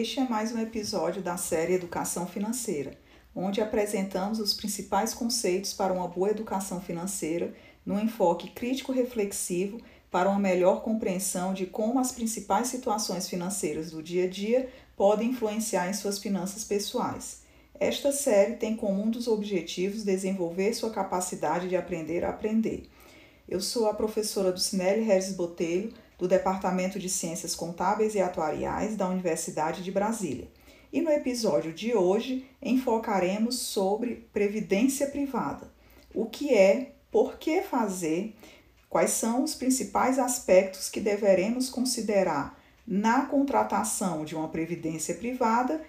Este é mais um episódio da série Educação Financeira, onde apresentamos os principais conceitos para uma boa educação financeira no enfoque crítico-reflexivo para uma melhor compreensão de como as principais situações financeiras do dia a dia podem influenciar em suas finanças pessoais. Esta série tem como um dos objetivos desenvolver sua capacidade de aprender a aprender. Eu sou a professora do Cinelli Botelho, do Departamento de Ciências Contábeis e Atuariais da Universidade de Brasília. E no episódio de hoje enfocaremos sobre previdência privada. O que é, por que fazer, quais são os principais aspectos que deveremos considerar na contratação de uma previdência privada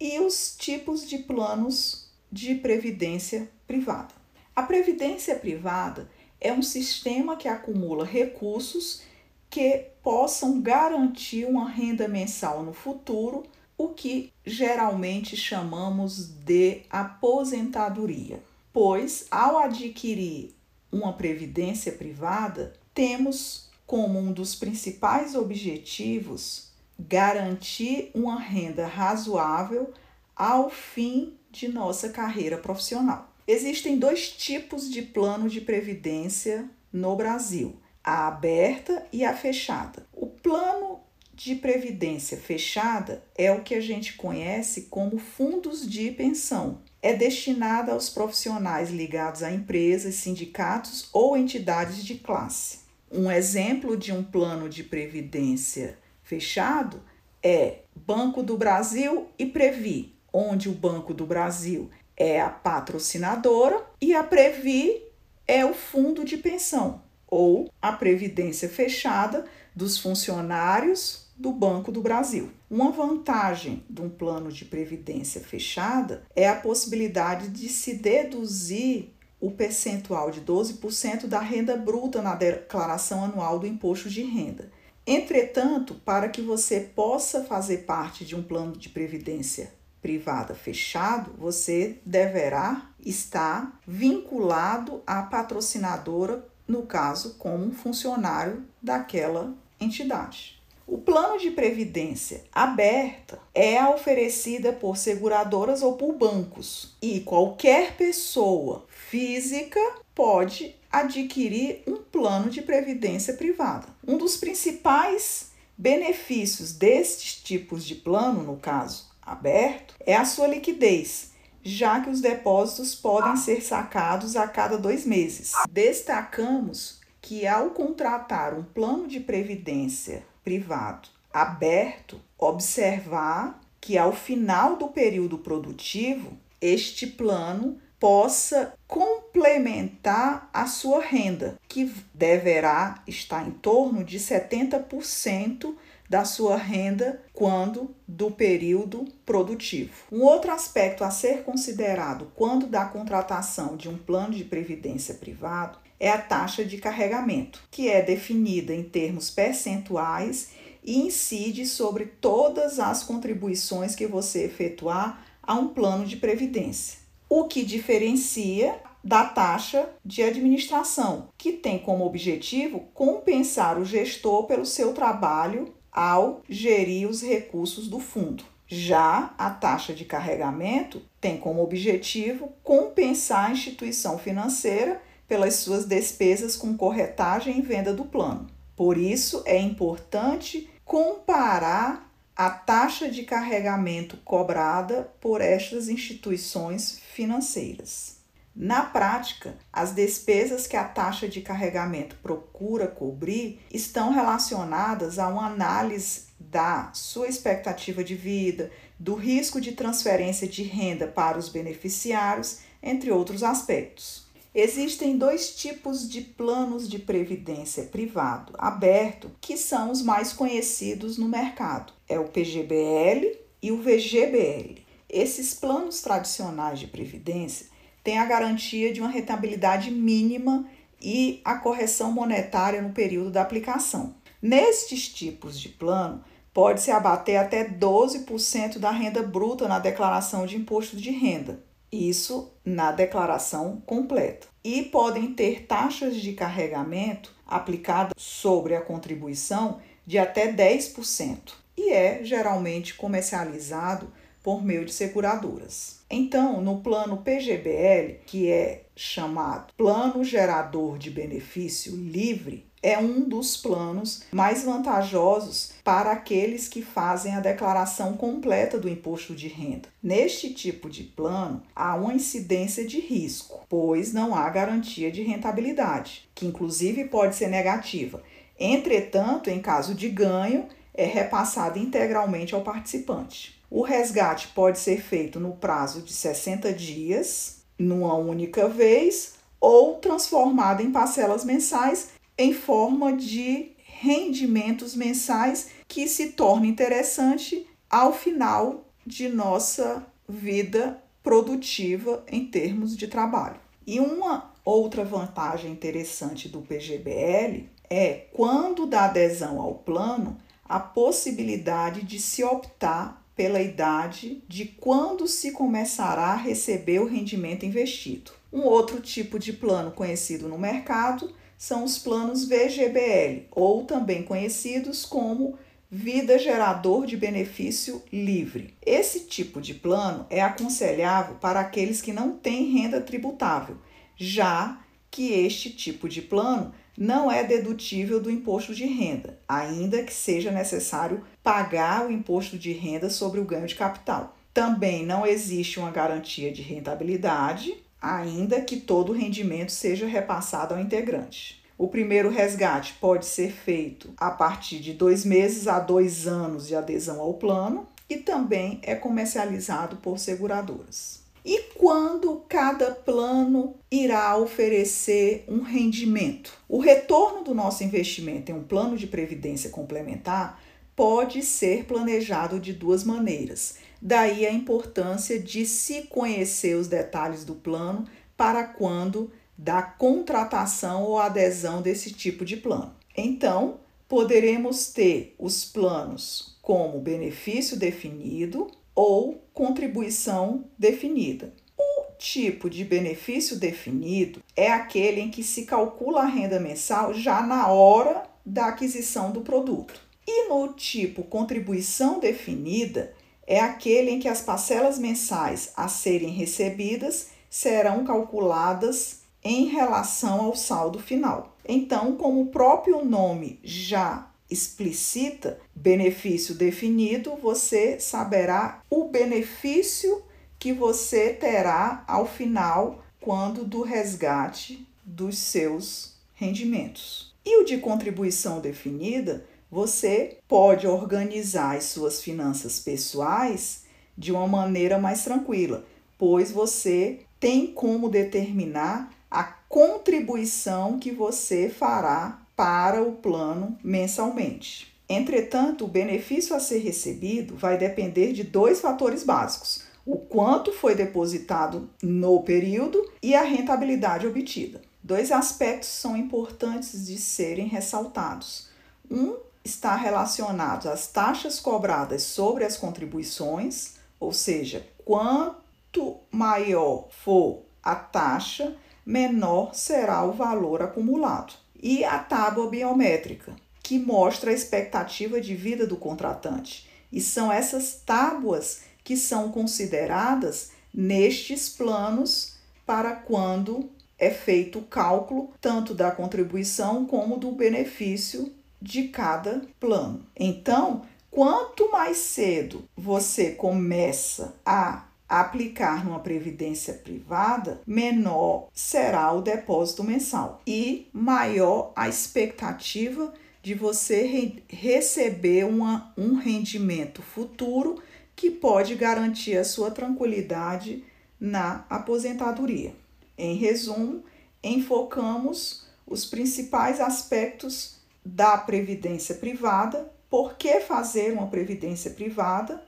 e os tipos de planos de previdência privada. A previdência privada é um sistema que acumula recursos que possam garantir uma renda mensal no futuro, o que geralmente chamamos de aposentadoria. Pois, ao adquirir uma previdência privada, temos como um dos principais objetivos garantir uma renda razoável ao fim de nossa carreira profissional. Existem dois tipos de plano de previdência no Brasil: a aberta e a fechada. O plano de previdência fechada é o que a gente conhece como fundos de pensão. É destinado aos profissionais ligados a empresas, sindicatos ou entidades de classe. Um exemplo de um plano de previdência fechado é Banco do Brasil e Previ, onde o Banco do Brasil é a patrocinadora e a Previ é o fundo de pensão ou a previdência fechada dos funcionários do Banco do Brasil. Uma vantagem de um plano de previdência fechada é a possibilidade de se deduzir o percentual de 12% da renda bruta na declaração anual do imposto de renda. Entretanto, para que você possa fazer parte de um plano de previdência privada fechado, você deverá estar vinculado à patrocinadora no caso, como um funcionário daquela entidade. O plano de previdência aberta é oferecida por seguradoras ou por bancos e qualquer pessoa física pode adquirir um plano de previdência privada. Um dos principais benefícios destes tipos de plano, no caso aberto, é a sua liquidez, já que os depósitos podem ser sacados a cada dois meses. Destacamos que, ao contratar um plano de previdência privado aberto, observar que ao final do período produtivo, este plano possa complementar a sua renda, que deverá estar em torno de 70% da sua renda quando do período produtivo. Um outro aspecto a ser considerado quando da contratação de um plano de previdência privado é a taxa de carregamento, que é definida em termos percentuais e incide sobre todas as contribuições que você efetuar a um plano de previdência. O que diferencia da taxa de administração, que tem como objetivo compensar o gestor pelo seu trabalho ao gerir os recursos do fundo. Já a taxa de carregamento tem como objetivo compensar a instituição financeira pelas suas despesas com corretagem e venda do plano. Por isso, é importante comparar a taxa de carregamento cobrada por estas instituições financeiras. Na prática, as despesas que a taxa de carregamento procura cobrir estão relacionadas a uma análise da sua expectativa de vida, do risco de transferência de renda para os beneficiários, entre outros aspectos. Existem dois tipos de planos de previdência privado aberto que são os mais conhecidos no mercado: é o PGBL e o VGBL. Esses planos tradicionais de previdência tem a garantia de uma rentabilidade mínima e a correção monetária no período da aplicação. Nestes tipos de plano, pode-se abater até 12% da renda bruta na declaração de imposto de renda, isso na declaração completa. E podem ter taxas de carregamento aplicadas sobre a contribuição de até 10%. e é geralmente comercializado por meio de seguradoras. Então, no plano PGBL, que é chamado Plano Gerador de Benefício Livre, é um dos planos mais vantajosos para aqueles que fazem a declaração completa do imposto de renda. Neste tipo de plano, há uma incidência de risco, pois não há garantia de rentabilidade, que inclusive pode ser negativa. Entretanto, em caso de ganho, é repassada integralmente ao participante. O resgate pode ser feito no prazo de 60 dias, numa única vez, ou transformado em parcelas mensais em forma de rendimentos mensais que se torna interessante ao final de nossa vida produtiva em termos de trabalho. E uma outra vantagem interessante do PGBL é quando da adesão ao plano a possibilidade de se optar pela idade de quando se começará a receber o rendimento investido. Um outro tipo de plano conhecido no mercado são os planos VGBL, ou também conhecidos como Vida Gerador de Benefício Livre. Esse tipo de plano é aconselhável para aqueles que não têm renda tributável, já que este tipo de plano não é dedutível do imposto de renda, ainda que seja necessário pagar o imposto de renda sobre o ganho de capital. Também não existe uma garantia de rentabilidade, ainda que todo o rendimento seja repassado ao integrante. O primeiro resgate pode ser feito a partir de dois meses a dois anos de adesão ao plano e também é comercializado por seguradoras. E quando cada plano irá oferecer um rendimento? O retorno do nosso investimento em um plano de previdência complementar pode ser planejado de duas maneiras. Daí a importância de se conhecer os detalhes do plano para quando da contratação ou adesão desse tipo de plano. Então, poderemos ter os planos como benefício definido ou contribuição definida. O tipo de benefício definido é aquele em que se calcula a renda mensal já na hora da aquisição do produto. E no tipo contribuição definida, é aquele em que as parcelas mensais a serem recebidas serão calculadas em relação ao saldo final. Então, como o próprio nome já explicita benefício definido, você saberá o benefício que você terá ao final quando do resgate dos seus rendimentos. E o de contribuição definida você pode organizar as suas finanças pessoais de uma maneira mais tranquila, pois você tem como determinar a contribuição que você fará para o plano mensalmente. Entretanto, o benefício a ser recebido vai depender de dois fatores básicos: o quanto foi depositado no período e a rentabilidade obtida. Dois aspectos são importantes de serem ressaltados. Um está relacionado às taxas cobradas sobre as contribuições, ou seja, quanto maior for a taxa, menor será o valor acumulado. E a tábua biométrica, que mostra a expectativa de vida do contratante. E são essas tábuas que são consideradas nestes planos para quando é feito o cálculo tanto da contribuição como do benefício de cada plano. Então, quanto mais cedo você começa a aplicar numa previdência privada, menor será o depósito mensal e maior a expectativa de você re receber uma, um rendimento futuro que pode garantir a sua tranquilidade na aposentadoria. Em resumo, enfocamos os principais aspectos da previdência privada, por que fazer uma previdência privada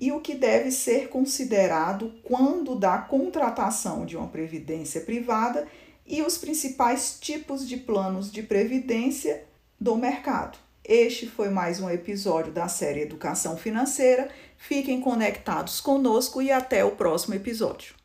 e o que deve ser considerado quando da contratação de uma previdência privada e os principais tipos de planos de previdência do mercado. Este foi mais um episódio da série Educação Financeira. Fiquem conectados conosco e até o próximo episódio.